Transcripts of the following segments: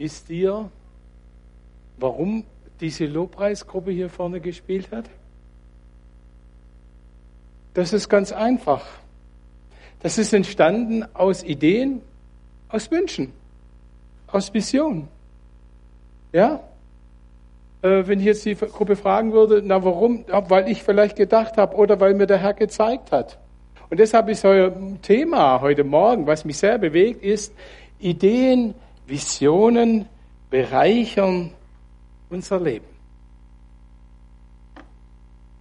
Wisst ihr, warum diese Lobpreisgruppe hier vorne gespielt hat? Das ist ganz einfach. Das ist entstanden aus Ideen, aus Wünschen, aus Visionen. Ja? Äh, wenn ich jetzt die Gruppe fragen würde, na warum? Weil ich vielleicht gedacht habe oder weil mir der Herr gezeigt hat. Und deshalb ist euer Thema heute Morgen, was mich sehr bewegt, ist Ideen, Visionen bereichern unser Leben.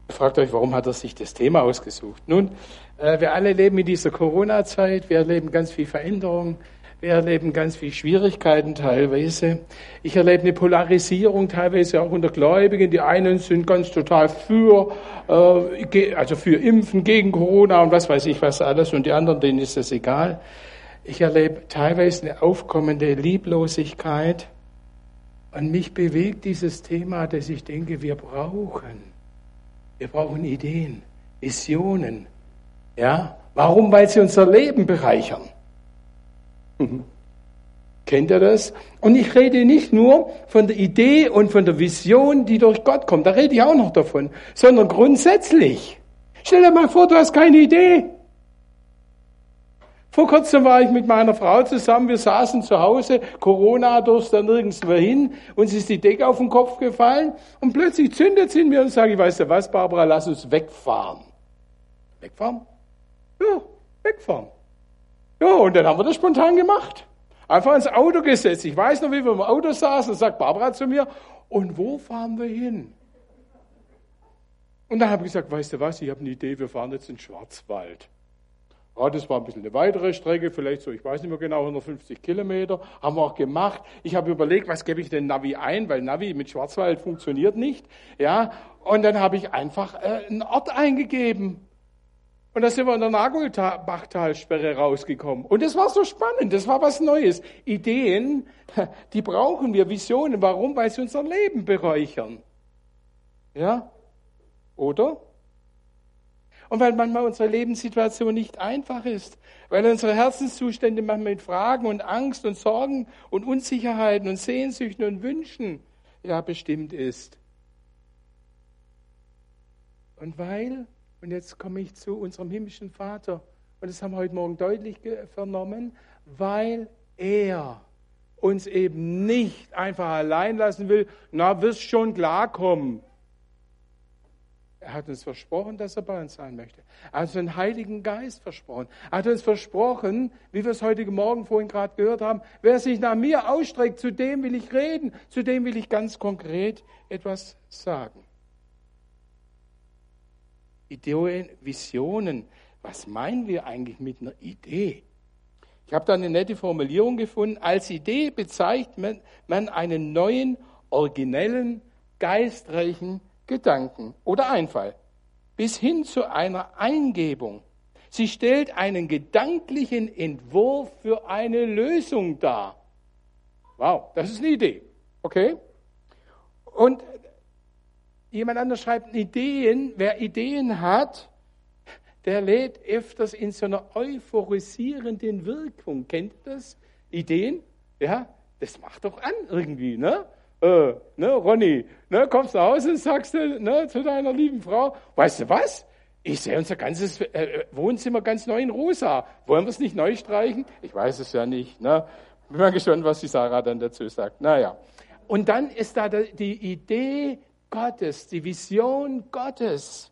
Fragt euch, warum hat er sich das Thema ausgesucht? Nun, äh, wir alle leben in dieser Corona-Zeit, wir erleben ganz viel Veränderung, wir erleben ganz viel Schwierigkeiten teilweise. Ich erlebe eine Polarisierung teilweise auch unter Gläubigen. Die einen sind ganz total für, äh, also für Impfen, gegen Corona und was weiß ich was alles und die anderen, denen ist das egal. Ich erlebe teilweise eine aufkommende Lieblosigkeit und mich bewegt dieses Thema, dass ich denke, wir brauchen, wir brauchen Ideen, Visionen. Ja? Warum? Weil sie unser Leben bereichern. Mhm. Kennt ihr das? Und ich rede nicht nur von der Idee und von der Vision, die durch Gott kommt, da rede ich auch noch davon, sondern grundsätzlich. Stell dir mal vor, du hast keine Idee. Vor kurzem war ich mit meiner Frau zusammen, wir saßen zu Hause, Corona durfte da nirgends mehr hin, uns ist die Decke auf den Kopf gefallen und plötzlich zündet sie in mir und sagt, ich weiß ja was, Barbara, lass uns wegfahren. Wegfahren? Ja, wegfahren. Ja, und dann haben wir das spontan gemacht. Einfach ins Auto gesetzt. Ich weiß noch, wie wir im Auto saßen, sagt Barbara zu mir, und wo fahren wir hin? Und dann habe ich gesagt, weißt du was, ich habe eine Idee, wir fahren jetzt in den Schwarzwald. Ja, das war ein bisschen eine weitere Strecke, vielleicht so, ich weiß nicht mehr genau, 150 Kilometer. Haben wir auch gemacht. Ich habe überlegt, was gebe ich denn Navi ein, weil Navi mit Schwarzwald funktioniert nicht. Ja, und dann habe ich einfach äh, einen Ort eingegeben. Und da sind wir in der Nagelbachtalsperre rausgekommen. Und das war so spannend, das war was Neues. Ideen, die brauchen wir, Visionen. Warum? Weil sie unser Leben beräuchern. Ja? Oder? Und weil manchmal unsere Lebenssituation nicht einfach ist, weil unsere Herzenszustände manchmal mit Fragen und Angst und Sorgen und Unsicherheiten und Sehnsüchten und Wünschen ja bestimmt ist. Und weil und jetzt komme ich zu unserem himmlischen Vater. Und das haben wir heute Morgen deutlich vernommen, weil er uns eben nicht einfach allein lassen will, na, wirst schon klarkommen. Er hat uns versprochen, dass er bei uns sein möchte. Er hat uns den Heiligen Geist versprochen. Er hat uns versprochen, wie wir es heute Morgen vorhin gerade gehört haben, wer sich nach mir ausstreckt, zu dem will ich reden, zu dem will ich ganz konkret etwas sagen. Ideen, Visionen. Was meinen wir eigentlich mit einer Idee? Ich habe da eine nette Formulierung gefunden. Als Idee bezeichnet man einen neuen, originellen, geistreichen Gedanken oder Einfall bis hin zu einer Eingebung. Sie stellt einen gedanklichen Entwurf für eine Lösung dar. Wow, das ist eine Idee. Okay? Und Jemand anders schreibt Ideen. Wer Ideen hat, der lädt öfters in so einer euphorisierenden Wirkung. Kennt ihr das? Ideen? Ja, das macht doch an irgendwie, ne? Äh, ne, Ronny, ne, kommst nach Hause und sagst du ne, zu deiner lieben Frau, weißt du was? Ich sehe unser ganzes äh, Wohnzimmer ganz neu in rosa. Wollen wir es nicht neu streichen? Ich weiß es ja nicht. Ne? Bin mal gespannt, was die Sarah dann dazu sagt. Naja. Und dann ist da die Idee Gottes, die Vision Gottes.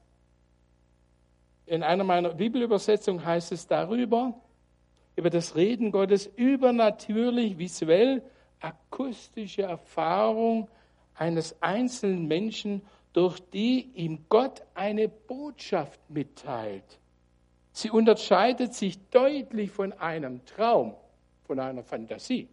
In einer meiner Bibelübersetzungen heißt es darüber, über das Reden Gottes, übernatürlich, visuell, akustische Erfahrung eines einzelnen Menschen, durch die ihm Gott eine Botschaft mitteilt. Sie unterscheidet sich deutlich von einem Traum, von einer Fantasie.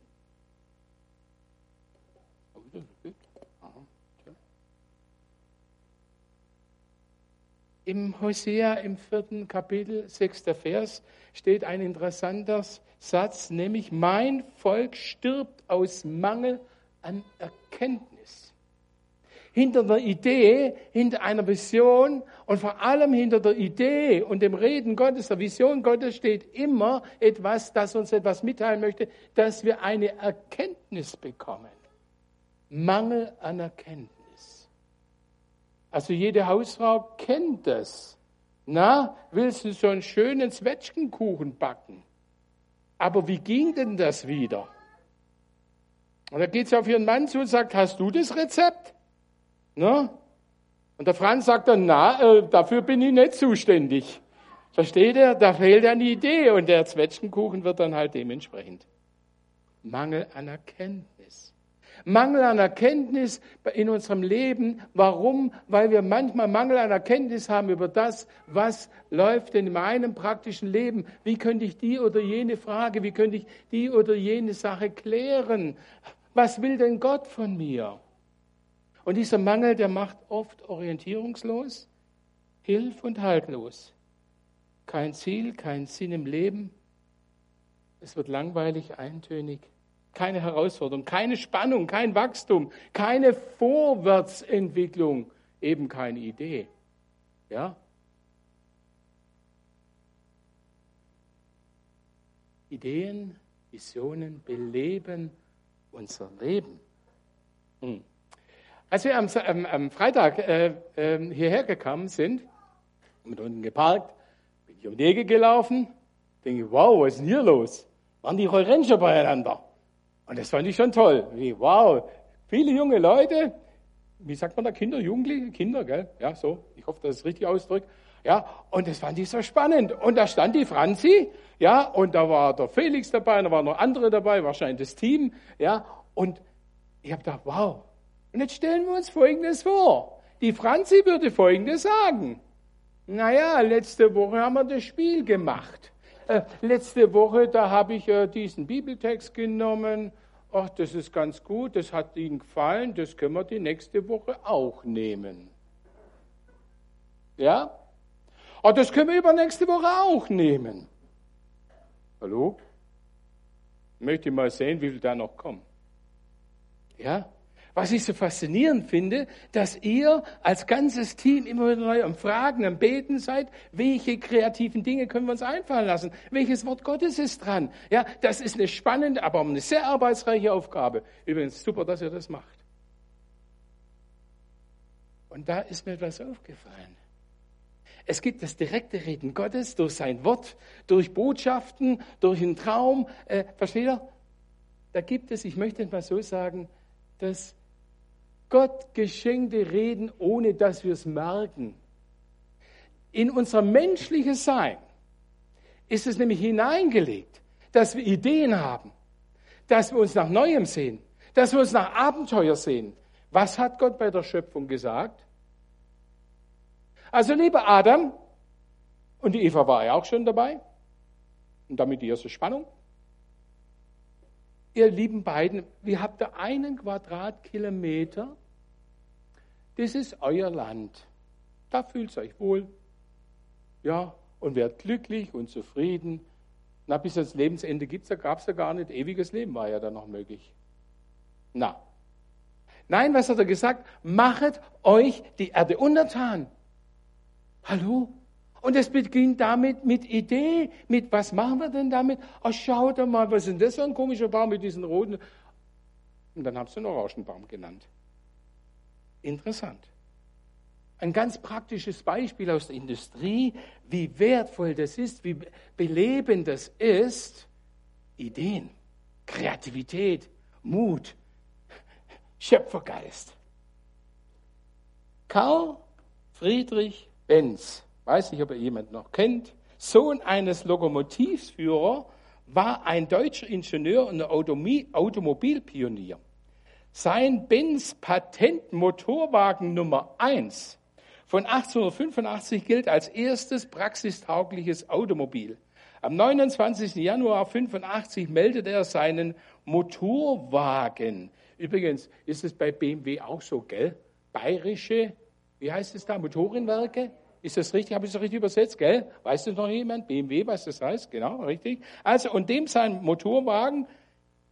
Im Hosea im vierten Kapitel, sechster Vers, steht ein interessanter Satz, nämlich mein Volk stirbt aus Mangel an Erkenntnis. hinter der Idee, hinter einer Vision und vor allem hinter der Idee und dem Reden Gottes, der Vision Gottes steht immer etwas, das uns etwas mitteilen möchte, dass wir eine Erkenntnis bekommen. Mangel an Erkenntnis. Also jede Hausfrau kennt das. Na, willst du so einen schönen Zwetschgenkuchen backen? Aber wie ging denn das wieder? Und da geht sie auf ihren Mann zu und sagt, hast du das Rezept? Ne? Und der Franz sagt dann, na, äh, dafür bin ich nicht zuständig. Versteht er? Da fehlt eine Idee und der Zwetschgenkuchen wird dann halt dementsprechend. Mangel an Erkenntnis. Mangel an Erkenntnis in unserem Leben. Warum? Weil wir manchmal Mangel an Erkenntnis haben über das, was läuft in meinem praktischen Leben. Wie könnte ich die oder jene Frage, wie könnte ich die oder jene Sache klären? Was will denn Gott von mir? Und dieser Mangel, der macht oft orientierungslos, hilf- und haltlos. Kein Ziel, kein Sinn im Leben. Es wird langweilig, eintönig. Keine Herausforderung, keine Spannung, kein Wachstum, keine Vorwärtsentwicklung, eben keine Idee. Ja? Ideen, Visionen beleben unser Leben. Hm. Als wir am, am, am Freitag äh, äh, hierher gekommen sind, mit unten geparkt, bin ich um die Ecke gelaufen, denke, wow, was ist denn hier los? Waren die Rollrennchen beieinander? Und das fand ich schon toll. Wie, wow, viele junge Leute, wie sagt man da, Kinder, Jugendliche, Kinder, gell? Ja, so, ich hoffe, das ist richtig ausdrückt. Ja, und das fand ich so spannend. Und da stand die Franzi, ja, und da war der Felix dabei, und da waren noch andere dabei, wahrscheinlich das Team, ja, und ich habe gedacht, wow. Und jetzt stellen wir uns Folgendes vor. Die Franzi würde Folgendes sagen. Naja, letzte Woche haben wir das Spiel gemacht. Äh, letzte Woche, da habe ich äh, diesen Bibeltext genommen. Ach, das ist ganz gut, das hat Ihnen gefallen, das können wir die nächste Woche auch nehmen. Ja? Aber das können wir übernächste Woche auch nehmen. Hallo? Möchte mal sehen, wie viel da noch kommen. Ja? Was ich so faszinierend finde, dass ihr als ganzes Team immer wieder neu am Fragen, am Beten seid, welche kreativen Dinge können wir uns einfallen lassen? Welches Wort Gottes ist dran? Ja, das ist eine spannende, aber eine sehr arbeitsreiche Aufgabe. Übrigens, super, dass ihr das macht. Und da ist mir etwas aufgefallen. Es gibt das direkte Reden Gottes durch sein Wort, durch Botschaften, durch einen Traum. Äh, versteht ihr? Da gibt es, ich möchte es mal so sagen, das Gott geschenkte Reden, ohne dass wir es merken. In unser menschliches Sein ist es nämlich hineingelegt, dass wir Ideen haben, dass wir uns nach Neuem sehen, dass wir uns nach Abenteuer sehen. Was hat Gott bei der Schöpfung gesagt? Also lieber Adam, und die Eva war ja auch schon dabei, und damit die erste Spannung. Ihr lieben beiden, wir habt da einen Quadratkilometer, das ist euer Land. Da fühlt euch wohl. Ja, und werdet glücklich und zufrieden. Na, bis ans Lebensende gibt's, da gab es ja gar nicht. Ewiges Leben war ja dann noch möglich. Na. Nein, was hat er gesagt? Machet euch die Erde untertan. Hallo? Und es beginnt damit mit Idee, mit was machen wir denn damit? Ach, schaut mal, was ist denn das für ein komischer Baum mit diesen roten. Und dann haben sie einen Orangenbaum genannt. Interessant. Ein ganz praktisches Beispiel aus der Industrie, wie wertvoll das ist, wie belebend das ist. Ideen, Kreativität, Mut, Schöpfergeist. Karl Friedrich Benz, weiß nicht, ob ihr jemand noch kennt, Sohn eines Lokomotivführers, war ein deutscher Ingenieur und Automobilpionier. Sein Benz Patent Motorwagen Nummer 1 von 1885 gilt als erstes praxistaugliches Automobil. Am 29. Januar 85 meldet er seinen Motorwagen. Übrigens ist es bei BMW auch so, gell? Bayerische wie heißt es da, Motorenwerke? Ist das richtig? Habe ich das richtig übersetzt, gell? Weiß das noch jemand? BMW, was das heißt? Genau, richtig. Also, und dem sein Motorwagen,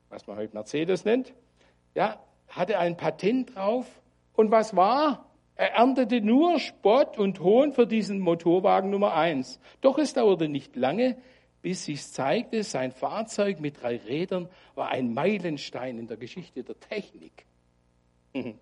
was man heute Mercedes nennt, ja, hatte ein Patent drauf Und was war? Er erntete nur Spott und Hohn für diesen Motorwagen Nummer eins. Doch es dauerte nicht lange, bis sich zeigte, sein Fahrzeug mit drei Rädern war ein Meilenstein in der Geschichte der Technik.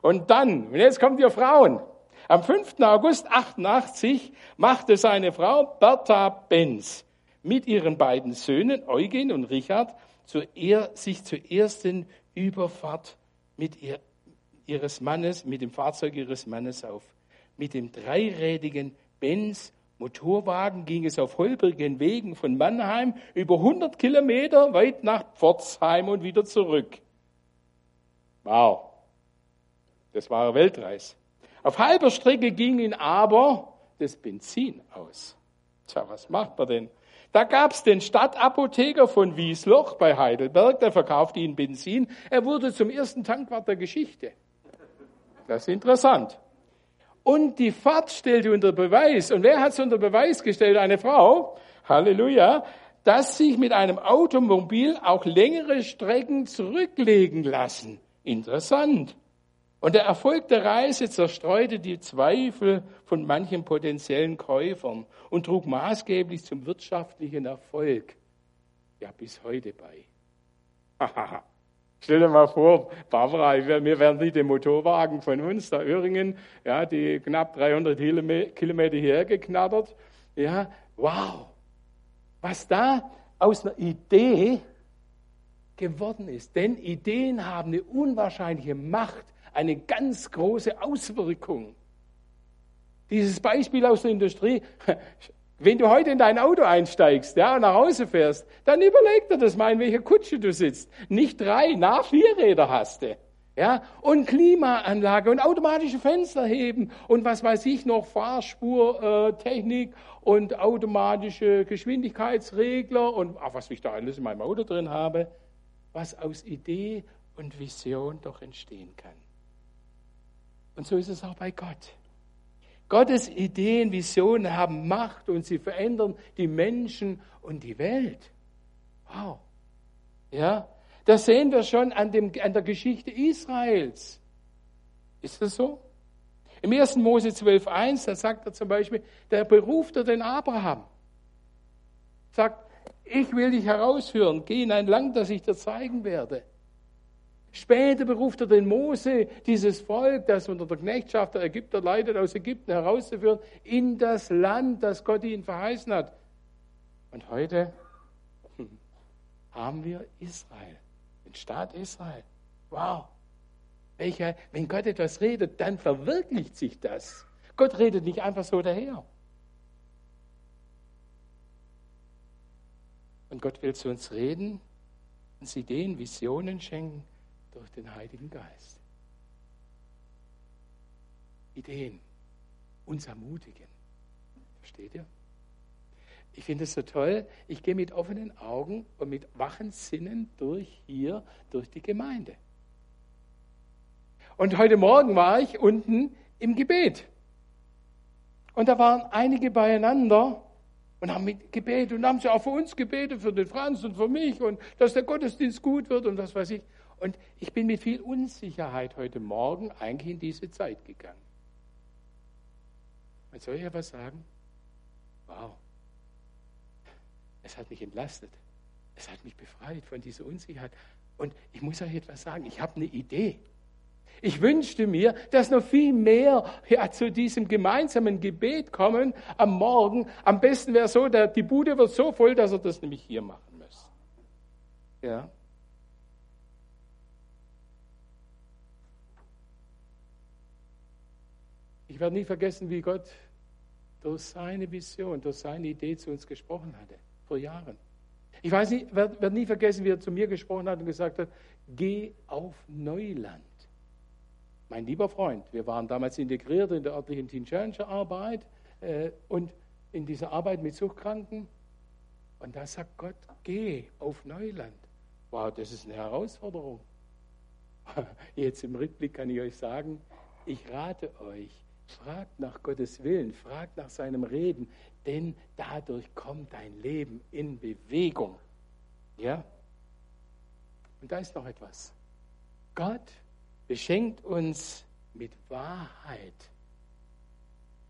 Und dann, und jetzt kommt ihr Frauen. Am 5. August 88 machte seine Frau Bertha Benz mit ihren beiden Söhnen Eugen und Richard zur sich zur ersten Überfahrt mit ihr, ihres Mannes, mit dem Fahrzeug ihres Mannes auf. Mit dem dreirädigen Benz Motorwagen ging es auf holprigen Wegen von Mannheim über 100 Kilometer weit nach Pforzheim und wieder zurück. Wow, das war eine Weltreise. Auf halber Strecke ging ihn aber das Benzin aus. Tja, was macht man denn? Da gab es den Stadtapotheker von Wiesloch bei Heidelberg, der verkaufte ihn Benzin. Er wurde zum ersten Tankwart der Geschichte. Das ist interessant. Und die Fahrt stellte unter Beweis, und wer hat es unter Beweis gestellt? Eine Frau, Halleluja, dass sich mit einem Automobil auch längere Strecken zurücklegen lassen. Interessant. Und der Erfolg der Reise zerstreute die Zweifel von manchen potenziellen Käufern und trug maßgeblich zum wirtschaftlichen Erfolg. Ja, bis heute bei. Stell dir mal vor, Barbara, wir werden nicht den Motorwagen von uns, der Öhringen, ja, die knapp 300 Kilometer hierher geknattert. Ja, wow. Was da aus einer Idee geworden ist. Denn Ideen haben eine unwahrscheinliche Macht eine ganz große Auswirkung. Dieses Beispiel aus der Industrie, wenn du heute in dein Auto einsteigst ja, und nach Hause fährst, dann überleg dir das mal, in welcher Kutsche du sitzt. Nicht drei, nach vier Räder hast du. Ja, und Klimaanlage und automatische Fenster heben und was weiß ich noch, Fahrspurtechnik äh, und automatische Geschwindigkeitsregler und ach, was ich da alles in meinem Auto drin habe, was aus Idee und Vision doch entstehen kann. Und so ist es auch bei Gott. Gottes Ideen, Visionen haben Macht und sie verändern die Menschen und die Welt. Wow. Ja, das sehen wir schon an, dem, an der Geschichte Israels. Ist das so? Im 1. Mose 12.1, da sagt er zum Beispiel, da beruft er den Abraham. Sagt, ich will dich herausführen, geh in ein Land, das ich dir zeigen werde. Später beruft er den Mose, dieses Volk, das unter der Knechtschaft der Ägypter leidet, aus Ägypten herauszuführen, in das Land, das Gott ihnen verheißen hat. Und heute haben wir Israel, den Staat Israel. Wow. Welcher, wenn Gott etwas redet, dann verwirklicht sich das. Gott redet nicht einfach so daher. Und Gott will zu uns reden, uns Ideen, Visionen schenken durch den Heiligen Geist. Ideen, uns ermutigen. Versteht ihr? Ich finde es so toll. Ich gehe mit offenen Augen und mit wachen Sinnen durch hier, durch die Gemeinde. Und heute Morgen war ich unten im Gebet. Und da waren einige beieinander und haben mit gebetet und haben sie auch für uns gebetet, für den Franz und für mich und dass der Gottesdienst gut wird und was weiß ich. Und ich bin mit viel Unsicherheit heute Morgen eigentlich in diese Zeit gegangen. Und soll ja was sagen? Wow. Es hat mich entlastet. Es hat mich befreit von dieser Unsicherheit. Und ich muss euch etwas sagen. Ich habe eine Idee. Ich wünschte mir, dass noch viel mehr ja, zu diesem gemeinsamen Gebet kommen am Morgen. Am besten wäre so, die Bude wird so voll, dass er das nämlich hier machen muss. Ja. Ich werde nie vergessen, wie Gott durch seine Vision, durch seine Idee zu uns gesprochen hatte, vor Jahren. Ich weiß nicht, werde werd nie vergessen, wie er zu mir gesprochen hat und gesagt hat, geh auf Neuland. Mein lieber Freund, wir waren damals integriert in der örtlichen Teen Challenger Arbeit äh, und in dieser Arbeit mit Suchtkranken. Und da sagt Gott, geh auf Neuland. Wow, das ist eine Herausforderung. Jetzt im Rückblick kann ich euch sagen, ich rate euch, Fragt nach Gottes Willen, fragt nach seinem Reden, denn dadurch kommt dein Leben in Bewegung. Ja? Und da ist noch etwas. Gott beschenkt uns mit Wahrheit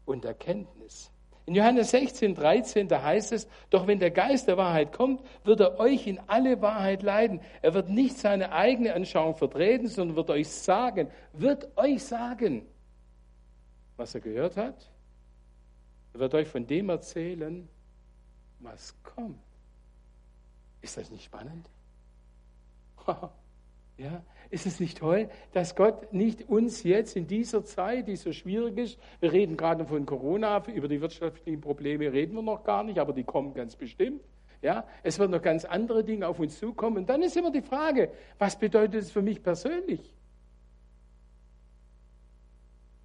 und Erkenntnis. In Johannes 16, 13, da heißt es, doch wenn der Geist der Wahrheit kommt, wird er euch in alle Wahrheit leiten. Er wird nicht seine eigene Anschauung vertreten, sondern wird euch sagen, wird euch sagen, was er gehört hat. Er wird euch von dem erzählen, was kommt. Ist das nicht spannend? ja, ist es nicht toll, dass Gott nicht uns jetzt in dieser Zeit, die so schwierig ist, wir reden gerade von Corona, über die wirtschaftlichen Probleme reden wir noch gar nicht, aber die kommen ganz bestimmt. Ja, es wird noch ganz andere Dinge auf uns zukommen. Und dann ist immer die Frage, was bedeutet es für mich persönlich?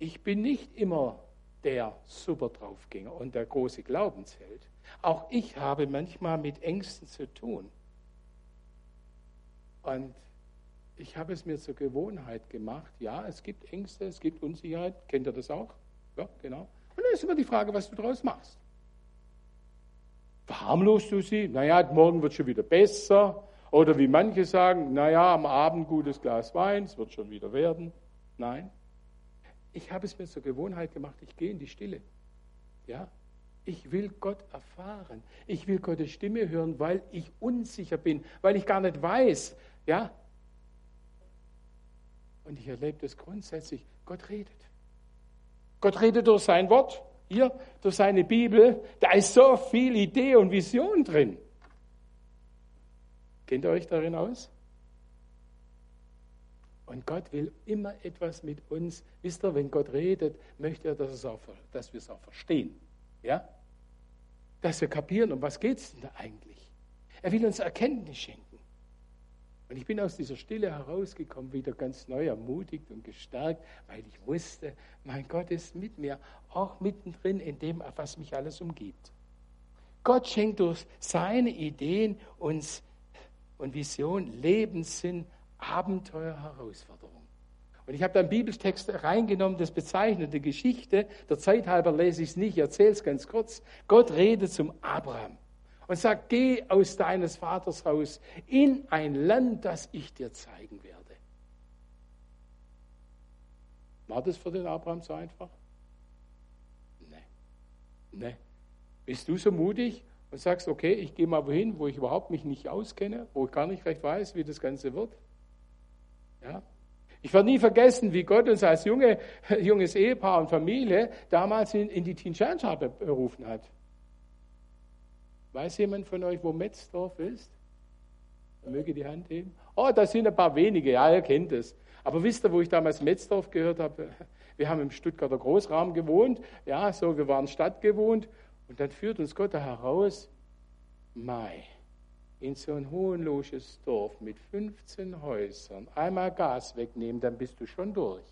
Ich bin nicht immer der Superdraufgänger und der große Glaubensheld. Auch ich habe manchmal mit Ängsten zu tun. Und ich habe es mir zur Gewohnheit gemacht. Ja, es gibt Ängste, es gibt Unsicherheit. Kennt ihr das auch? Ja, genau. Und dann ist immer die Frage, was du daraus machst. Verharmlost du sie? Naja, morgen wird schon wieder besser. Oder wie manche sagen, naja, am Abend gutes Glas Wein, es wird schon wieder werden. Nein. Ich habe es mir zur Gewohnheit gemacht, ich gehe in die Stille. Ja, ich will Gott erfahren. Ich will Gottes Stimme hören, weil ich unsicher bin, weil ich gar nicht weiß, ja, und ich erlebe das grundsätzlich. Gott redet. Gott redet durch sein Wort, hier, durch seine Bibel. Da ist so viel Idee und Vision drin. Kennt ihr euch darin aus? Und Gott will immer etwas mit uns. Wisst ihr, wenn Gott redet, möchte er, dass, auch, dass wir es auch verstehen. Ja? Dass wir kapieren, um was geht es denn da eigentlich? Er will uns Erkenntnis schenken. Und ich bin aus dieser Stille herausgekommen, wieder ganz neu ermutigt und gestärkt, weil ich wusste, mein Gott ist mit mir, auch mittendrin in dem, was mich alles umgibt. Gott schenkt durch seine Ideen uns und Vision, Lebenssinn, Abenteuer, Herausforderung. Und ich habe da einen Bibeltext reingenommen, das bezeichnete Geschichte. Der Zeit halber lese ich es nicht, ich erzähle es ganz kurz. Gott redet zum Abraham und sagt, geh aus deines Vaters Haus in ein Land, das ich dir zeigen werde. War das für den Abraham so einfach? Nee. Nee. Bist du so mutig und sagst, okay, ich gehe mal wohin, wo ich überhaupt mich nicht auskenne, wo ich gar nicht recht weiß, wie das Ganze wird? Ja. Ich werde nie vergessen, wie Gott uns als junge, junges Ehepaar und Familie damals in, in die Tinschanscha berufen hat. Weiß jemand von euch, wo Metzdorf ist? Möge die Hand heben. Oh, das sind ein paar wenige, ja, ihr kennt es. Aber wisst ihr, wo ich damals Metzdorf gehört habe? Wir haben im Stuttgarter Großraum gewohnt, ja, so, wir waren stadtgewohnt. Und dann führt uns Gott da heraus, Mai, in so ein hohenlogisches Dorf mit 15 Häusern, einmal Gas wegnehmen, dann bist du schon durch.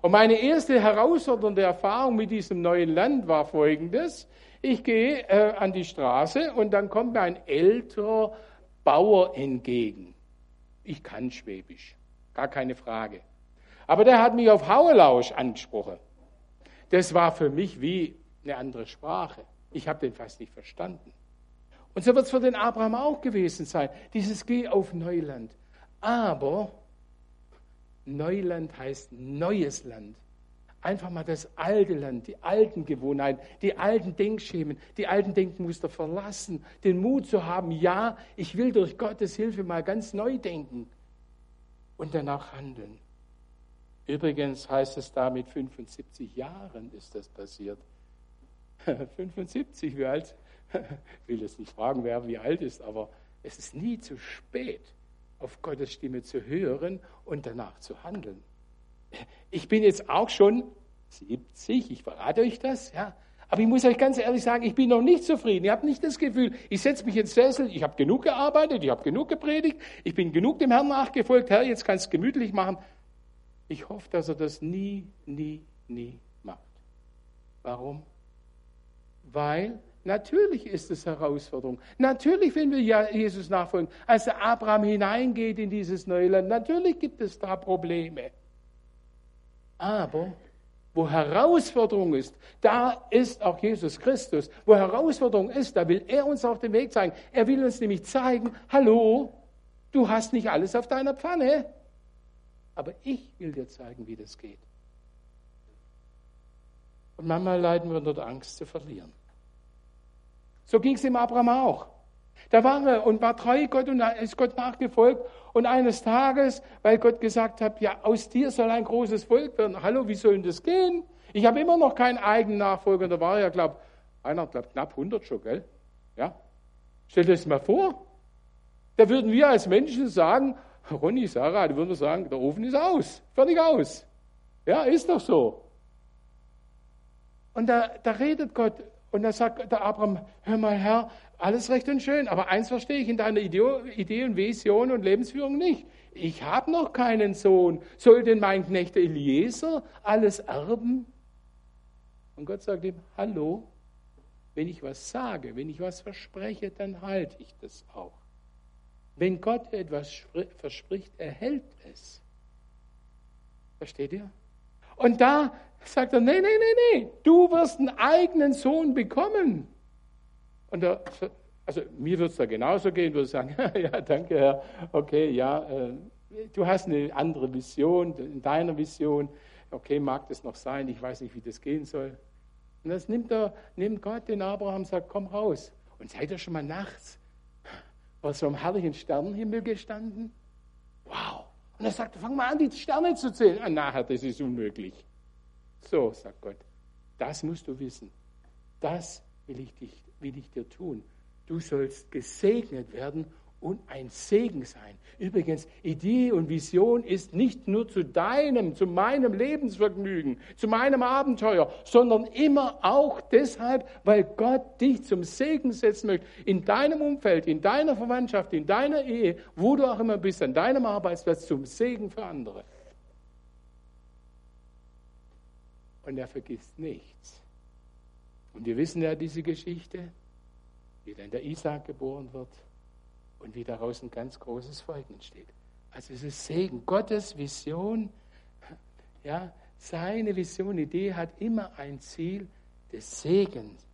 Und meine erste herausfordernde Erfahrung mit diesem neuen Land war folgendes. Ich gehe äh, an die Straße und dann kommt mir ein älterer Bauer entgegen. Ich kann Schwäbisch, gar keine Frage. Aber der hat mich auf Hauelausch angesprochen. Das war für mich wie eine andere Sprache. Ich habe den fast nicht verstanden. Und so wird es für den Abraham auch gewesen sein. Dieses Geh auf Neuland. Aber Neuland heißt neues Land einfach mal das alte Land, die alten Gewohnheiten, die alten Denkschemen, die alten Denkmuster verlassen, den Mut zu haben, ja, ich will durch Gottes Hilfe mal ganz neu denken und danach handeln. Übrigens heißt es da, mit 75 Jahren ist das passiert. 75, wie alt? Ich will jetzt nicht fragen, wer wie alt ist, aber es ist nie zu spät, auf Gottes Stimme zu hören und danach zu handeln. Ich bin jetzt auch schon 70, ich verrate euch das, ja. Aber ich muss euch ganz ehrlich sagen, ich bin noch nicht zufrieden. Ihr habt nicht das Gefühl, ich setze mich ins Sessel, ich habe genug gearbeitet, ich habe genug gepredigt, ich bin genug dem Herrn nachgefolgt, Herr, jetzt kannst du gemütlich machen. Ich hoffe, dass er das nie, nie, nie macht. Warum? Weil natürlich ist es Herausforderung. Natürlich, wenn wir Jesus nachfolgen, als Abraham hineingeht in dieses neue Land, natürlich gibt es da Probleme. Aber wo Herausforderung ist, da ist auch Jesus Christus. Wo Herausforderung ist, da will er uns auf den Weg zeigen. Er will uns nämlich zeigen, hallo, du hast nicht alles auf deiner Pfanne. aber ich will dir zeigen, wie das geht. Und manchmal leiden wir unter der Angst zu verlieren. So ging es dem Abraham auch. Da war er und war treu Gott und ist Gott nachgefolgt. Und eines Tages, weil Gott gesagt hat, ja, aus dir soll ein großes Volk werden. Hallo, wie soll denn das gehen? Ich habe immer noch keinen eigenen Nachfolger. Da war ja, glaube einer, glaub, knapp 100 schon, gell? Ja? Stell dir das mal vor. Da würden wir als Menschen sagen, Ronny, Sarah, da würden wir sagen, der Ofen ist aus. Fertig aus. Ja, ist doch so. Und da, da redet Gott und da sagt der Abraham, hör mal Herr, alles recht und schön, aber eins verstehe ich in deiner Idee und Vision und Lebensführung nicht. Ich habe noch keinen Sohn. Soll denn mein Knecht Eliezer alles erben? Und Gott sagt ihm, hallo, wenn ich was sage, wenn ich was verspreche, dann halte ich das auch. Wenn Gott etwas verspricht, er hält es. Versteht ihr? Und da sagt er, nee, nee, nee, nee, du wirst einen eigenen Sohn bekommen. Und da, also mir würde es da genauso gehen, würde sagen, ja, danke Herr, okay, ja, äh, du hast eine andere Vision, in deiner Vision, okay, mag das noch sein, ich weiß nicht, wie das gehen soll. Und das nimmt, er, nimmt Gott den Abraham und sagt, komm raus. Und seid ihr schon mal nachts vor so einem herrlichen Sternenhimmel gestanden? Wow. Und er sagt, fang mal an, die Sterne zu zählen. Ah, nachher, das ist unmöglich. So, sagt Gott, das musst du wissen. Das will ich, dich, will ich dir tun. Du sollst gesegnet werden und ein Segen sein. Übrigens, Idee und Vision ist nicht nur zu deinem, zu meinem Lebensvergnügen, zu meinem Abenteuer, sondern immer auch deshalb, weil Gott dich zum Segen setzen möchte. In deinem Umfeld, in deiner Verwandtschaft, in deiner Ehe, wo du auch immer bist, an deinem Arbeitsplatz, zum Segen für andere. Und er vergisst nichts. Und wir wissen ja diese Geschichte, wie dann der Isaac geboren wird und wie daraus ein ganz großes Volk entsteht. Also es ist Segen. Gottes Vision, ja, seine Vision, Idee hat immer ein Ziel des Segens.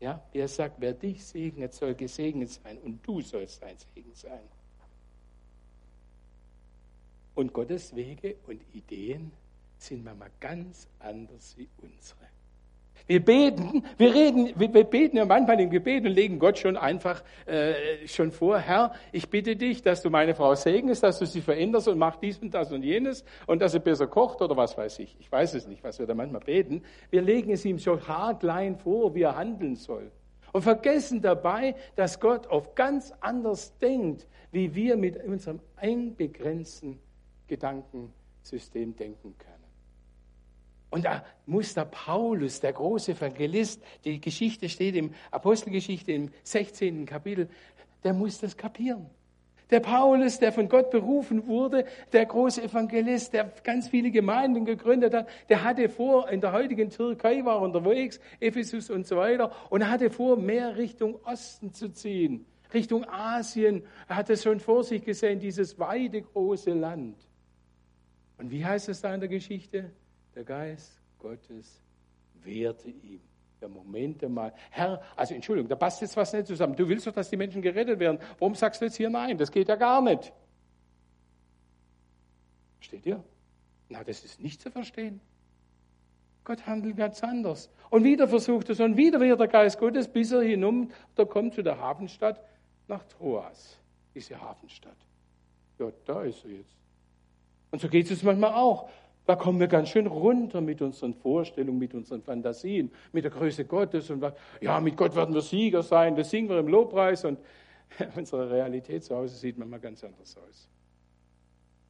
Ja, er sagt, wer dich segnet, soll gesegnet sein und du sollst ein Segen sein. Und Gottes Wege und Ideen sind manchmal ganz anders wie unsere. Wir beten, wir reden, wir beten ja manchmal im Gebet und legen Gott schon einfach äh, schon vor, Herr, ich bitte dich, dass du meine Frau segnest, dass du sie veränderst und mach dies und das und jenes und dass sie besser kocht oder was weiß ich. Ich weiß es nicht, was wir da manchmal beten. Wir legen es ihm schon haarklein vor, wie er handeln soll. Und vergessen dabei, dass Gott oft ganz anders denkt, wie wir mit unserem eng begrenzten Gedankensystem denken können. Und da muss der Paulus, der große Evangelist, die Geschichte steht im Apostelgeschichte im 16. Kapitel, der muss das kapieren. Der Paulus, der von Gott berufen wurde, der große Evangelist, der ganz viele Gemeinden gegründet hat, der hatte vor, in der heutigen Türkei war unterwegs, Ephesus und so weiter, und er hatte vor, mehr Richtung Osten zu ziehen, Richtung Asien. Er hatte schon vor sich gesehen, dieses weite, große Land. Und wie heißt es da in der Geschichte? Der Geist Gottes wehrte ihm. Der Moment einmal. Herr, also Entschuldigung, da passt jetzt was nicht zusammen. Du willst doch, dass die Menschen gerettet werden. Warum sagst du jetzt hier nein? Das geht ja gar nicht. Versteht ihr? Na, das ist nicht zu verstehen. Gott handelt ganz anders. Und wieder versucht es und wieder wird der Geist Gottes, bis er hinum, da kommt zu der Hafenstadt nach Troas, diese Hafenstadt. Ja, da ist er jetzt. Und so geht es manchmal auch. Da kommen wir ganz schön runter mit unseren Vorstellungen, mit unseren Fantasien, mit der Größe Gottes und ja, mit Gott werden wir Sieger sein, das singen wir im Lobpreis und unsere Realität zu Hause sieht manchmal ganz anders aus.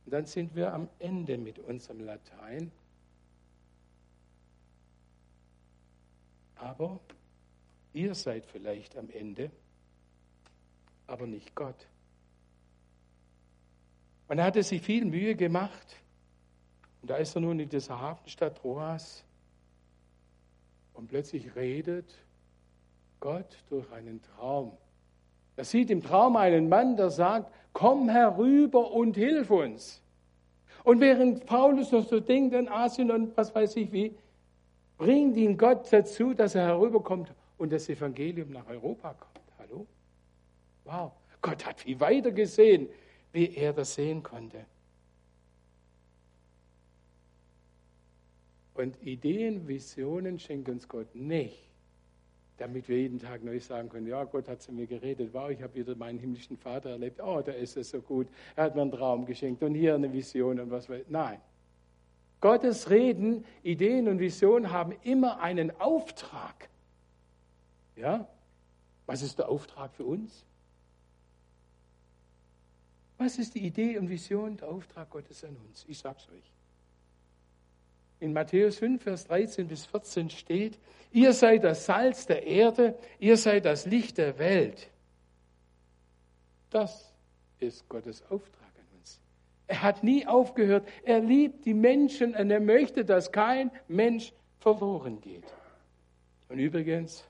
Und dann sind wir am Ende mit unserem Latein. Aber ihr seid vielleicht am Ende, aber nicht Gott. Er hatte sich viel Mühe gemacht und da ist er nun in dieser Hafenstadt Troas und plötzlich redet Gott durch einen Traum. Er sieht im Traum einen Mann, der sagt, komm herüber und hilf uns. Und während Paulus noch so denkt an Asien und was weiß ich wie, bringt ihn Gott dazu, dass er herüberkommt und das Evangelium nach Europa kommt. Hallo? Wow. Gott hat viel weiter gesehen, wie er das sehen konnte. Und Ideen, Visionen schenkt uns Gott nicht, damit wir jeden Tag neu sagen können, ja, Gott hat zu mir geredet, wow, ich habe wieder meinen himmlischen Vater erlebt, oh, da ist es so gut, er hat mir einen Traum geschenkt und hier eine Vision und was weiß Nein. Gottes Reden, Ideen und Visionen haben immer einen Auftrag. Ja? Was ist der Auftrag für uns? Was ist die Idee und Vision, der Auftrag Gottes an uns? Ich sage es euch. In Matthäus 5, Vers 13 bis 14 steht, ihr seid das Salz der Erde, ihr seid das Licht der Welt. Das ist Gottes Auftrag an uns. Er hat nie aufgehört. Er liebt die Menschen und er möchte, dass kein Mensch verloren geht. Und übrigens,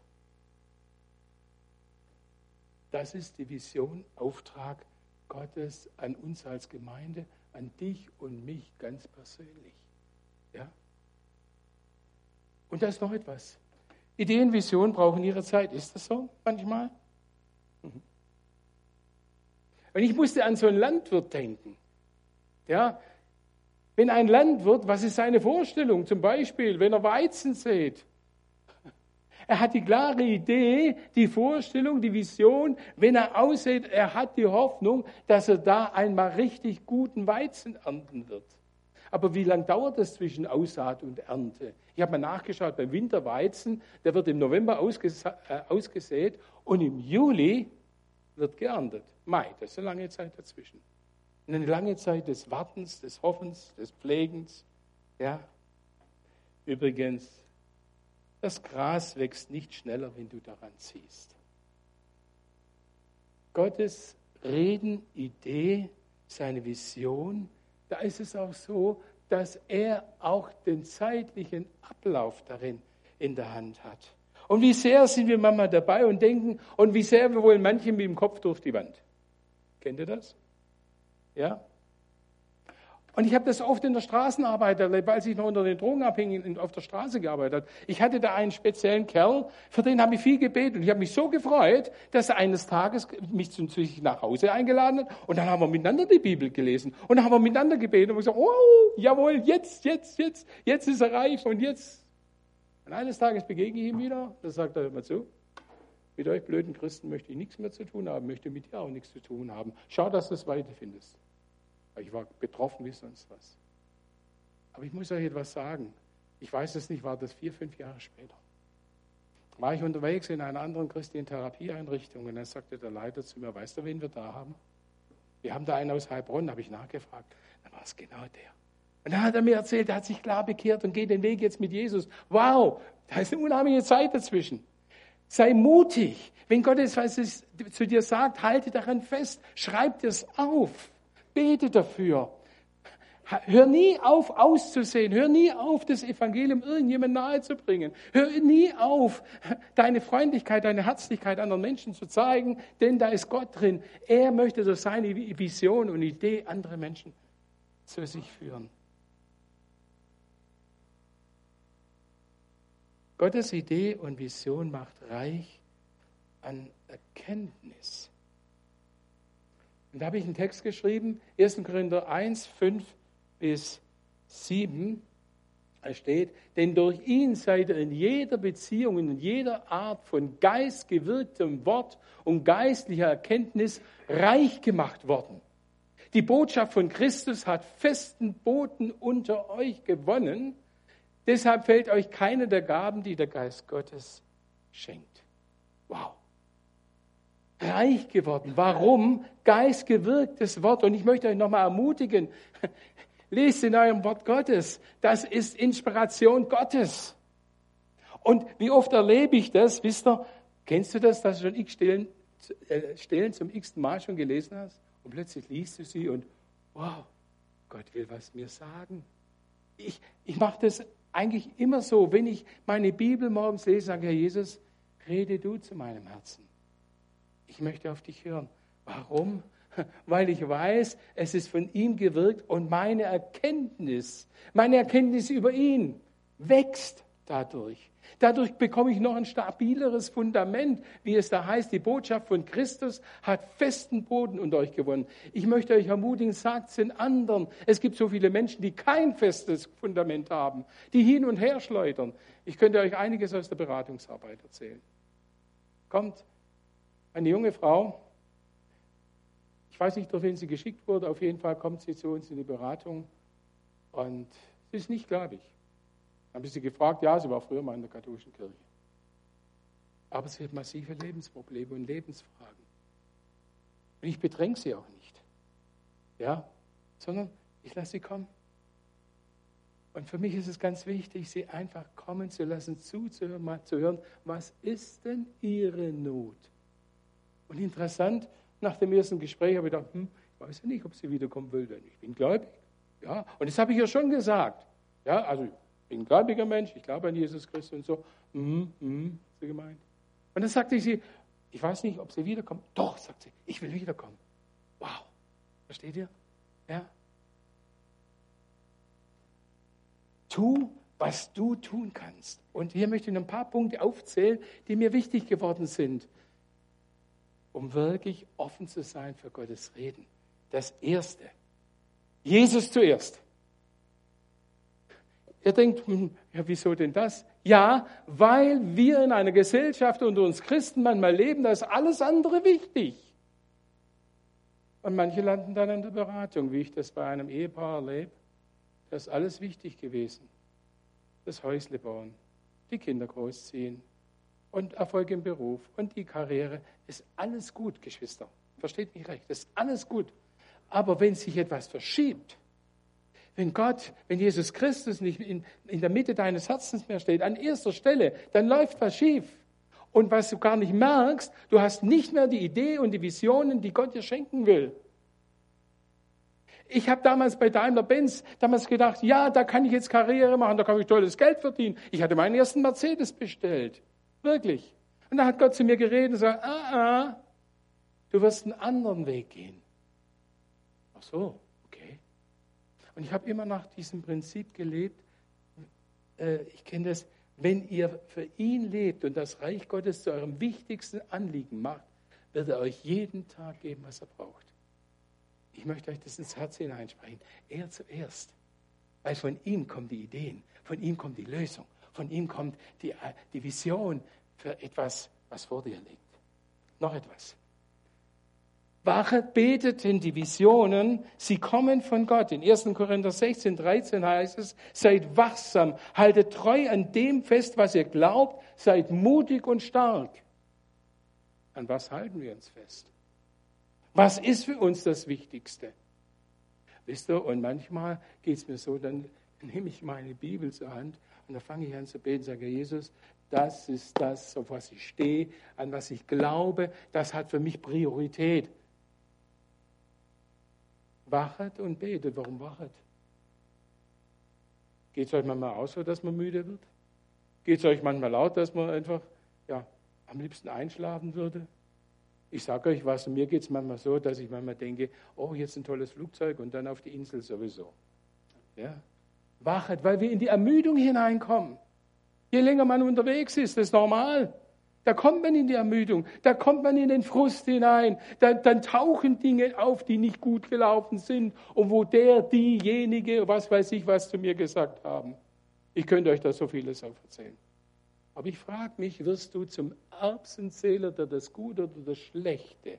das ist die Vision, Auftrag Gottes an uns als Gemeinde, an dich und mich ganz persönlich. Ja? Und da ist noch etwas. Ideen, Visionen brauchen ihre Zeit. Ist das so manchmal? Mhm. Und ich musste an so einen Landwirt denken. Ja, wenn ein Landwirt, was ist seine Vorstellung? Zum Beispiel, wenn er Weizen sät. Er hat die klare Idee, die Vorstellung, die Vision, wenn er aussät, er hat die Hoffnung, dass er da einmal richtig guten Weizen ernten wird. Aber wie lange dauert das zwischen Aussaat und Ernte? Ich habe mal nachgeschaut, beim Winterweizen, der wird im November äh, ausgesät und im Juli wird geerntet. Mai, das ist eine lange Zeit dazwischen. Eine lange Zeit des Wartens, des Hoffens, des Pflegens. Ja. Übrigens, das Gras wächst nicht schneller, wenn du daran ziehst. Gottes Reden, Idee, seine Vision, da ist es auch so, dass er auch den zeitlichen Ablauf darin in der Hand hat. Und wie sehr sind wir manchmal dabei und denken, und wie sehr wir wollen manche mit dem Kopf durch die Wand. Kennt ihr das? Ja? Und ich habe das oft in der Straßenarbeit erlebt, als ich noch unter den Drogenabhängigen auf der Straße gearbeitet habe. Ich hatte da einen speziellen Kerl, für den habe ich viel gebetet. Und ich habe mich so gefreut, dass er eines Tages mich zu sich nach Hause eingeladen hat. Und dann haben wir miteinander die Bibel gelesen. Und dann haben wir miteinander gebetet und gesagt, oh, jawohl, jetzt, jetzt, jetzt, jetzt ist er reif und jetzt. Und eines Tages begegne ich ihm wieder. Da sagt er, mal zu, mit euch blöden Christen möchte ich nichts mehr zu tun haben, möchte mit dir auch nichts zu tun haben. Schau, dass du es weiterfindest. Ich war betroffen wie sonst was. Aber ich muss euch etwas sagen. Ich weiß es nicht, war das vier, fünf Jahre später. War ich unterwegs in einer anderen christlichen Therapieeinrichtung und dann sagte der Leiter zu mir, weißt du, wen wir da haben? Wir haben da einen aus Heilbronn, habe ich nachgefragt. Dann war es genau der. Und dann hat er mir erzählt, er hat sich klar bekehrt und geht den Weg jetzt mit Jesus. Wow, da ist eine unheimliche Zeit dazwischen. Sei mutig. Wenn Gott etwas zu dir sagt, halte daran fest. Schreib dir auf. Bete dafür. Hör nie auf, auszusehen. Hör nie auf, das Evangelium irgendjemandem nahezubringen. Hör nie auf, deine Freundlichkeit, deine Herzlichkeit anderen Menschen zu zeigen, denn da ist Gott drin. Er möchte durch seine Vision und Idee andere Menschen zu sich führen. Gottes Idee und Vision macht reich an Erkenntnis. Und da habe ich einen Text geschrieben, 1. Korinther 1, 5 bis 7. Da steht, denn durch ihn seid ihr in jeder Beziehung, in jeder Art von geistgewirktem Wort und geistlicher Erkenntnis reich gemacht worden. Die Botschaft von Christus hat festen Boden unter euch gewonnen. Deshalb fällt euch keine der Gaben, die der Geist Gottes schenkt. Wow reich geworden. Warum? Geistgewirktes Wort. Und ich möchte euch nochmal ermutigen, lest in eurem Wort Gottes. Das ist Inspiration Gottes. Und wie oft erlebe ich das? Wisst ihr, kennst du das, dass du schon x Stellen, äh, Stellen zum x Mal schon gelesen hast? Und plötzlich liest du sie und wow, Gott will was mir sagen. Ich, ich mache das eigentlich immer so, wenn ich meine Bibel morgens lese, sage Herr Jesus, rede du zu meinem Herzen ich möchte auf dich hören. Warum? Weil ich weiß, es ist von ihm gewirkt und meine Erkenntnis, meine Erkenntnis über ihn wächst dadurch. Dadurch bekomme ich noch ein stabileres Fundament, wie es da heißt. Die Botschaft von Christus hat festen Boden unter euch gewonnen. Ich möchte euch ermutigen, sagt es den anderen. Es gibt so viele Menschen, die kein festes Fundament haben, die hin und her schleudern. Ich könnte euch einiges aus der Beratungsarbeit erzählen. Kommt eine junge Frau, ich weiß nicht, wen sie geschickt wurde, auf jeden Fall kommt sie zu uns in die Beratung und sie ist nicht gläubig. Dann habe ich sie gefragt, ja, sie war früher mal in der katholischen Kirche. Aber sie hat massive Lebensprobleme und Lebensfragen. Und ich bedränge sie auch nicht. Ja, sondern ich lasse sie kommen. Und für mich ist es ganz wichtig, sie einfach kommen zu lassen, zuzuhören, mal zu hören, was ist denn ihre Not? Und interessant, nach dem ersten Gespräch habe ich gedacht, hm, ich weiß ja nicht, ob sie wiederkommen will, denn ich bin gläubig. Ja, und das habe ich ihr schon gesagt. Ja, also bin ein gläubiger Mensch, ich glaube an Jesus Christus und so. Mhm, mhm, sie gemeint. Und dann sagte ich sie, ich weiß nicht, ob sie wiederkommt. Doch, sagt sie, ich will wiederkommen. Wow, versteht ihr? Ja. Tu, was du tun kannst. Und hier möchte ich ein paar Punkte aufzählen, die mir wichtig geworden sind, um wirklich offen zu sein für Gottes Reden. Das Erste, Jesus zuerst. Ihr denkt, hm, ja, wieso denn das? Ja, weil wir in einer Gesellschaft unter uns Christen manchmal leben, da ist alles andere wichtig. Und manche landen dann in der Beratung, wie ich das bei einem Ehepaar erlebe. Das ist alles wichtig gewesen. Das Häusle bauen, die Kinder großziehen und Erfolg im Beruf und die Karriere. Ist alles gut, Geschwister. Versteht mich recht, ist alles gut. Aber wenn sich etwas verschiebt, wenn Gott, wenn Jesus Christus nicht in, in der Mitte deines Herzens mehr steht, an erster Stelle, dann läuft was schief. Und was du gar nicht merkst, du hast nicht mehr die Idee und die Visionen, die Gott dir schenken will. Ich habe damals bei Daimler-Benz damals gedacht, ja, da kann ich jetzt Karriere machen, da kann ich tolles Geld verdienen. Ich hatte meinen ersten Mercedes bestellt. Wirklich. Und da hat Gott zu mir geredet und gesagt, ah, ah, du wirst einen anderen Weg gehen. Ach so. Und ich habe immer nach diesem Prinzip gelebt. Äh, ich kenne das, wenn ihr für ihn lebt und das Reich Gottes zu eurem wichtigsten Anliegen macht, wird er euch jeden Tag geben, was er braucht. Ich möchte euch das ins Herz hineinsprechen. Er zuerst. Weil von ihm kommen die Ideen, von ihm kommt die Lösung, von ihm kommt die, äh, die Vision für etwas, was vor dir liegt. Noch etwas. Wachet, betet in die Visionen, sie kommen von Gott. In 1. Korinther 16, 13 heißt es, seid wachsam, haltet treu an dem fest, was ihr glaubt, seid mutig und stark. An was halten wir uns fest? Was ist für uns das Wichtigste? Wisst ihr, und manchmal geht es mir so, dann nehme ich meine Bibel zur Hand und dann fange ich an zu beten sage, Jesus, das ist das, auf was ich stehe, an was ich glaube, das hat für mich Priorität. Wachet und betet. Warum wachet? Geht es euch manchmal aus, so dass man müde wird? Geht es euch manchmal laut, dass man einfach ja, am liebsten einschlafen würde? Ich sage euch was, mir geht es manchmal so, dass ich manchmal denke, oh, jetzt ein tolles Flugzeug und dann auf die Insel sowieso. Ja? Wachet, weil wir in die Ermüdung hineinkommen. Je länger man unterwegs ist, das ist normal. Da kommt man in die Ermüdung, da kommt man in den Frust hinein, dann, dann tauchen Dinge auf, die nicht gut gelaufen sind und wo der, diejenige, was weiß ich, was zu mir gesagt haben. Ich könnte euch da so vieles auch erzählen. Aber ich frage mich, wirst du zum Erbsenzähler, der das Gute oder das Schlechte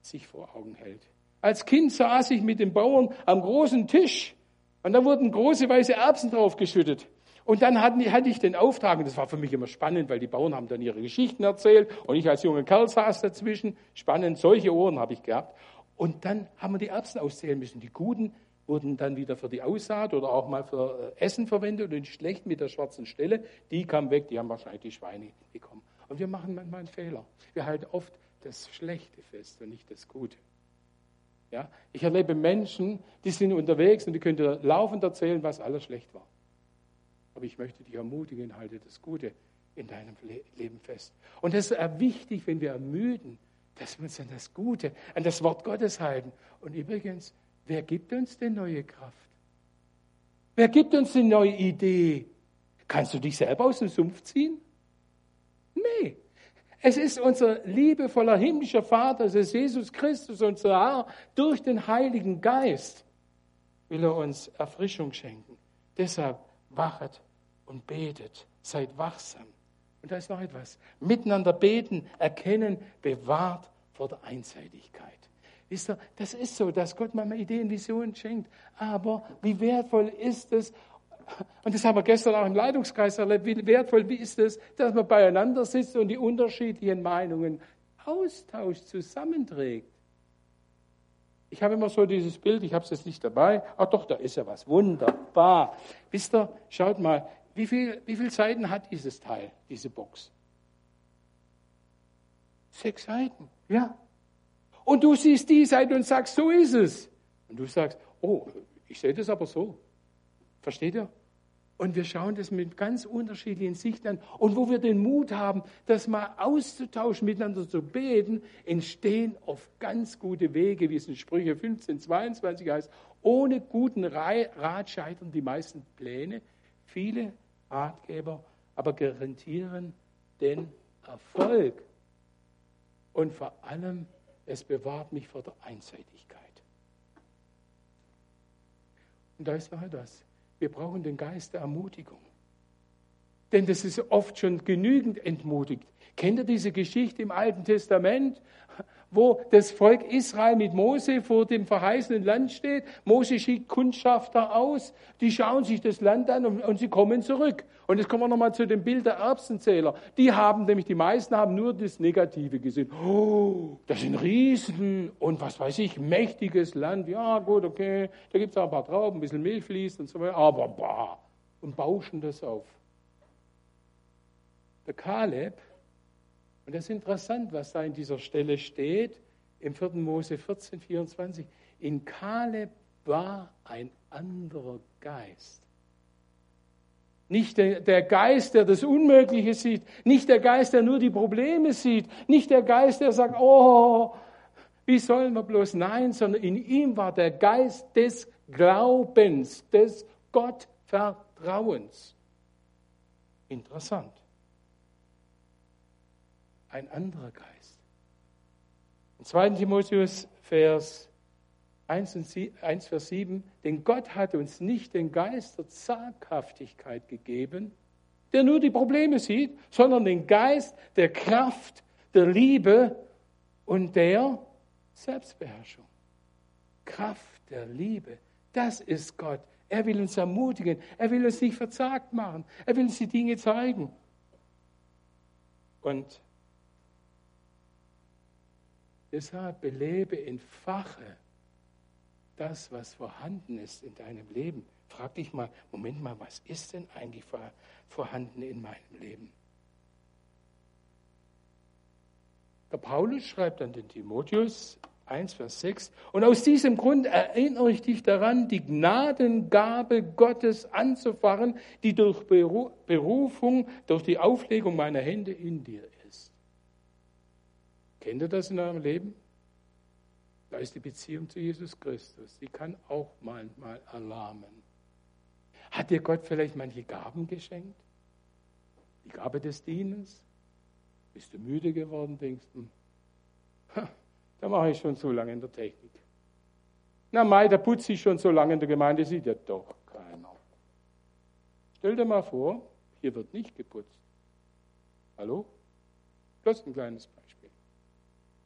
sich vor Augen hält? Als Kind saß ich mit den Bauern am großen Tisch und da wurden große weiße Erbsen draufgeschüttet. Und dann hatte ich den Auftrag, und das war für mich immer spannend, weil die Bauern haben dann ihre Geschichten erzählt und ich als junger Kerl saß dazwischen. Spannend, solche Ohren habe ich gehabt. Und dann haben wir die Erbsen auszählen müssen. Die guten wurden dann wieder für die Aussaat oder auch mal für äh, Essen verwendet und die schlechten mit der schwarzen Stelle, die kamen weg, die haben wahrscheinlich die Schweine bekommen. Und wir machen manchmal einen Fehler. Wir halten oft das Schlechte fest und nicht das Gute. Ja? Ich erlebe Menschen, die sind unterwegs und die können dir laufend erzählen, was alles schlecht war. Aber ich möchte dich ermutigen, halte das Gute in deinem Leben fest. Und es ist wichtig, wenn wir ermüden, dass wir uns an das Gute, an das Wort Gottes halten. Und übrigens, wer gibt uns denn neue Kraft? Wer gibt uns die neue Idee? Kannst du dich selber aus dem Sumpf ziehen? Nee. Es ist unser liebevoller himmlischer Vater, es ist Jesus Christus, unser Herr, durch den Heiligen Geist will er uns Erfrischung schenken. Deshalb wachet und betet, seid wachsam. Und da ist noch etwas. Miteinander beten, erkennen, bewahrt vor der Einseitigkeit. Wisst ihr, das ist so, dass Gott manchmal Ideen, Visionen schenkt. Aber wie wertvoll ist es, und das haben wir gestern auch im Leitungskreis erlebt, wie wertvoll ist es, dass man beieinander sitzt und die unterschiedlichen Meinungen austauscht, zusammenträgt. Ich habe immer so dieses Bild, ich habe es jetzt nicht dabei. Ach doch, da ist ja was. Wunderbar. Wisst ihr, schaut mal, wie viele wie viel Seiten hat dieses Teil, diese Box? Sechs Seiten, ja. Und du siehst die Seite und sagst, so ist es. Und du sagst, oh, ich sehe das aber so. Versteht ihr? Und wir schauen das mit ganz unterschiedlichen Sichten an. Und wo wir den Mut haben, das mal auszutauschen, miteinander zu beten, entstehen auf ganz gute Wege, wie es in Sprüche 15, 22 heißt. Ohne guten Rat scheitern die meisten Pläne. Viele Ratgeber aber garantieren den Erfolg. Und vor allem, es bewahrt mich vor der Einseitigkeit. Und da ist noch etwas. Wir brauchen den Geist der Ermutigung. Denn das ist oft schon genügend entmutigt. Kennt ihr diese Geschichte im Alten Testament, wo das Volk Israel mit Mose vor dem verheißenen Land steht? Mose schickt Kundschafter aus, die schauen sich das Land an und, und sie kommen zurück. Und jetzt kommen wir nochmal zu dem Bild der Erbsenzähler. Die haben nämlich, die meisten haben nur das Negative gesehen. Oh, das sind Riesen und was weiß ich, mächtiges Land. Ja, gut, okay, da gibt es auch ein paar Trauben, ein bisschen Milch fließt und so weiter. Aber bah, und bauschen das auf. Der Kaleb, und das ist interessant, was da in dieser Stelle steht, im 4. Mose 14, 24. In Kaleb war ein anderer Geist. Nicht der, der, Geist, der das Unmögliche sieht, nicht der Geist, der nur die Probleme sieht, nicht der Geist, der sagt, oh, wie sollen wir bloß? Nein, sondern in ihm war der Geist des Glaubens, des Gottvertrauens. Interessant. Ein anderer Geist. In 2. Timotheus, Vers 1, und 1, Vers 7, denn Gott hat uns nicht den Geist der Zaghaftigkeit gegeben, der nur die Probleme sieht, sondern den Geist der Kraft, der Liebe und der Selbstbeherrschung. Kraft der Liebe, das ist Gott. Er will uns ermutigen, er will uns nicht verzagt machen, er will uns die Dinge zeigen. Und deshalb belebe, entfache das, was vorhanden ist in deinem Leben. Frag dich mal, Moment mal, was ist denn eigentlich vorhanden in meinem Leben? Der Paulus schreibt an den Timotheus 1, Vers 6, und aus diesem Grund erinnere ich dich daran, die Gnadengabe Gottes anzufachen, die durch Berufung, durch die Auflegung meiner Hände in dir. Kennt ihr das in eurem Leben? Da ist die Beziehung zu Jesus Christus. Die kann auch manchmal erlahmen. Hat dir Gott vielleicht manche Gaben geschenkt? Die Gabe des Dienens? Bist du müde geworden, denkst du, hm, da mache ich schon so lange in der Technik. Na, Mai, da putze ich schon so lange in der Gemeinde, sieht ja doch keiner. Stell dir mal vor, hier wird nicht geputzt. Hallo? Bloß ein kleines Beispiel.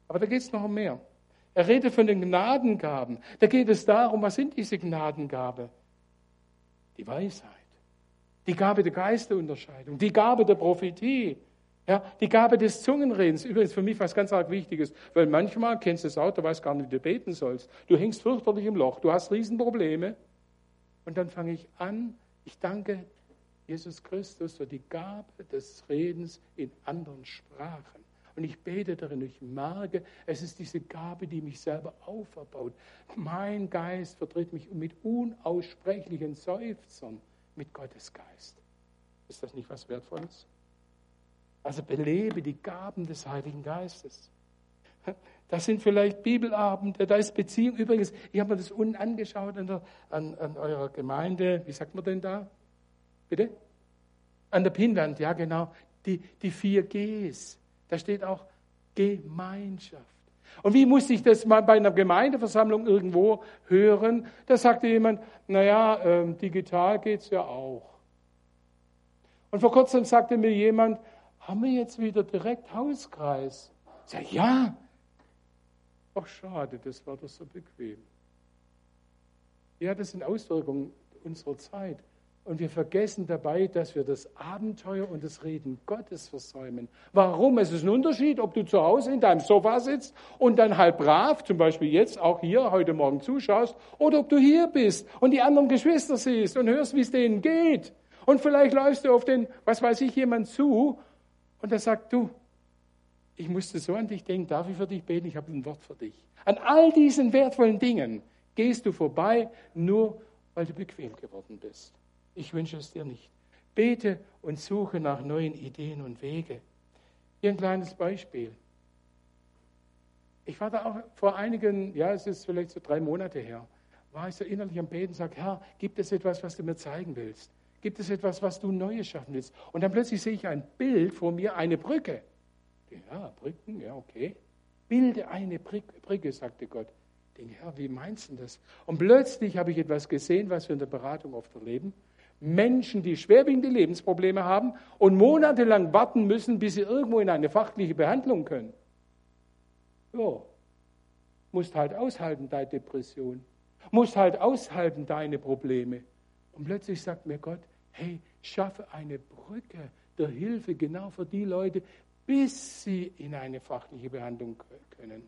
Aber da geht es noch um mehr. Er redet von den Gnadengaben. Da geht es darum, was sind diese Gnadengabe? Die Weisheit, die Gabe der Geisterunterscheidung, die Gabe der Prophetie, ja, die Gabe des Zungenredens. Übrigens für mich was ganz arg Wichtiges, weil manchmal kennst du es auch, du weißt gar nicht, wie du beten sollst. Du hängst fürchterlich im Loch, du hast Riesenprobleme. Und dann fange ich an, ich danke Jesus Christus für die Gabe des Redens in anderen Sprachen. Und ich bete darin, ich merke, es ist diese Gabe, die mich selber auferbaut. Mein Geist vertritt mich mit unaussprechlichen Seufzern mit Gottes Geist. Ist das nicht was Wertvolles? Also belebe die Gaben des Heiligen Geistes. Das sind vielleicht Bibelabende, da ist Beziehung. Übrigens, ich habe mir das unten angeschaut an, der, an, an eurer Gemeinde. Wie sagt man denn da? Bitte? an der Pinnwand, ja genau, die, die vier Gs. Da steht auch Gemeinschaft. Und wie musste ich das mal bei einer Gemeindeversammlung irgendwo hören? Da sagte jemand, naja, äh, digital geht es ja auch. Und vor kurzem sagte mir jemand, haben wir jetzt wieder direkt Hauskreis? Ich sage, ja. Ach schade, das war doch so bequem. Ja, das sind Auswirkungen unserer Zeit. Und wir vergessen dabei, dass wir das Abenteuer und das Reden Gottes versäumen. Warum? Es ist ein Unterschied, ob du zu Hause in deinem Sofa sitzt und dann halb brav, zum Beispiel jetzt auch hier heute Morgen zuschaust, oder ob du hier bist und die anderen Geschwister siehst und hörst, wie es denen geht. Und vielleicht läufst du auf den, was weiß ich, jemand zu und der sagt, du, ich musste so an dich denken, darf ich für dich beten? Ich habe ein Wort für dich. An all diesen wertvollen Dingen gehst du vorbei, nur weil du bequem geworden bist. Ich wünsche es dir nicht. Bete und suche nach neuen Ideen und Wege. Hier ein kleines Beispiel. Ich war da auch vor einigen, ja, es ist vielleicht so drei Monate her, war ich so innerlich am Beten und sage, Herr, gibt es etwas, was du mir zeigen willst? Gibt es etwas, was du Neues schaffen willst? Und dann plötzlich sehe ich ein Bild vor mir, eine Brücke. Ja, Brücken, ja, okay. Bilde eine Brücke, sagte Gott. Ich denke, Herr, wie meinst du das? Und plötzlich habe ich etwas gesehen, was wir in der Beratung oft erleben. Menschen, die schwerwiegende Lebensprobleme haben und monatelang warten müssen, bis sie irgendwo in eine fachliche Behandlung können. Ja, musst halt aushalten, deine Depression. Musst halt aushalten, deine Probleme. Und plötzlich sagt mir Gott, hey, schaffe eine Brücke der Hilfe genau für die Leute, bis sie in eine fachliche Behandlung können.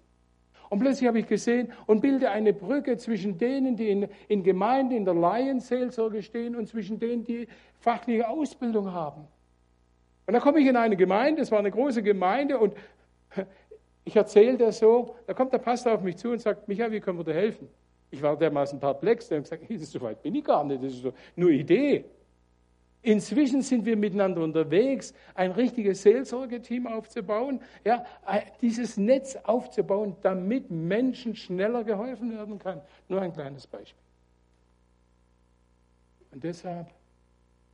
Und plötzlich habe ich gesehen und bilde eine Brücke zwischen denen, die in, in Gemeinden in der Laienseelsorge stehen und zwischen denen, die fachliche Ausbildung haben. Und da komme ich in eine Gemeinde, es war eine große Gemeinde und ich erzähle das so, da kommt der Pastor auf mich zu und sagt, Michael, wie können wir dir helfen? Ich war dermaßen perplex, der hat gesagt, so weit bin ich gar nicht, das ist so nur Idee. Inzwischen sind wir miteinander unterwegs, ein richtiges Seelsorgeteam aufzubauen, ja, dieses Netz aufzubauen, damit Menschen schneller geholfen werden kann. Nur ein kleines Beispiel. Und deshalb,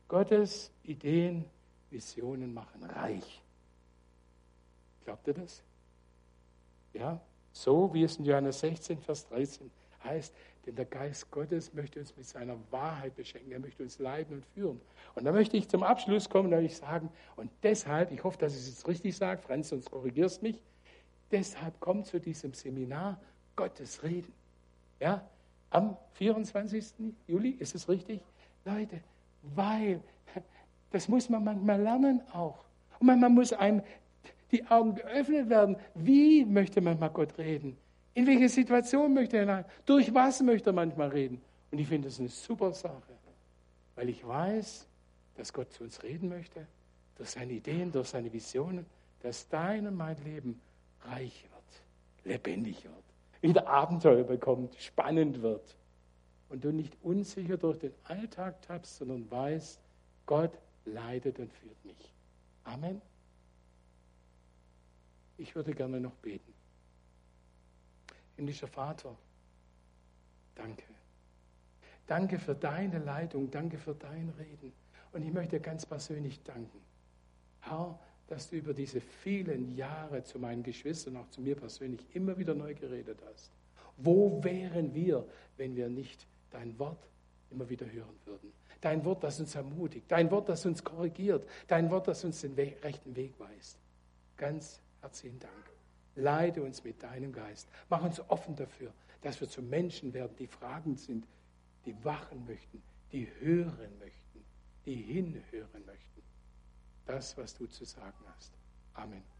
Gottes Ideen, Visionen machen reich. Glaubt ihr das? Ja, so wie es in Johannes 16, Vers 13 heißt, denn der Geist Gottes möchte uns mit seiner Wahrheit beschenken. Er möchte uns leiten und führen. Und da möchte ich zum Abschluss kommen, da ich sagen, und deshalb, ich hoffe, dass ich es jetzt richtig sage, Franz, sonst korrigierst mich, deshalb kommt zu diesem Seminar Gottes Reden. Ja, am 24. Juli, ist es richtig? Leute, weil, das muss man manchmal lernen auch. Und manchmal muss einem die Augen geöffnet werden. Wie möchte man mal Gott reden? In welche Situation möchte er hinein? Durch was möchte er manchmal reden? Und ich finde das eine super Sache, weil ich weiß, dass Gott zu uns reden möchte, durch seine Ideen, durch seine Visionen, dass dein und mein Leben reich wird, lebendig wird, wieder Abenteuer bekommt, spannend wird. Und du nicht unsicher durch den Alltag tappst, sondern weißt, Gott leitet und führt mich. Amen. Ich würde gerne noch beten. Himmlischer Vater, danke. Danke für deine Leitung, danke für dein Reden. Und ich möchte ganz persönlich danken, Herr, dass du über diese vielen Jahre zu meinen Geschwistern, auch zu mir persönlich, immer wieder neu geredet hast. Wo wären wir, wenn wir nicht dein Wort immer wieder hören würden? Dein Wort, das uns ermutigt, dein Wort, das uns korrigiert, dein Wort, das uns den rechten Weg weist. Ganz herzlichen Dank. Leite uns mit deinem Geist. Mach uns offen dafür, dass wir zu Menschen werden, die fragend sind, die wachen möchten, die hören möchten, die hinhören möchten. Das, was du zu sagen hast. Amen.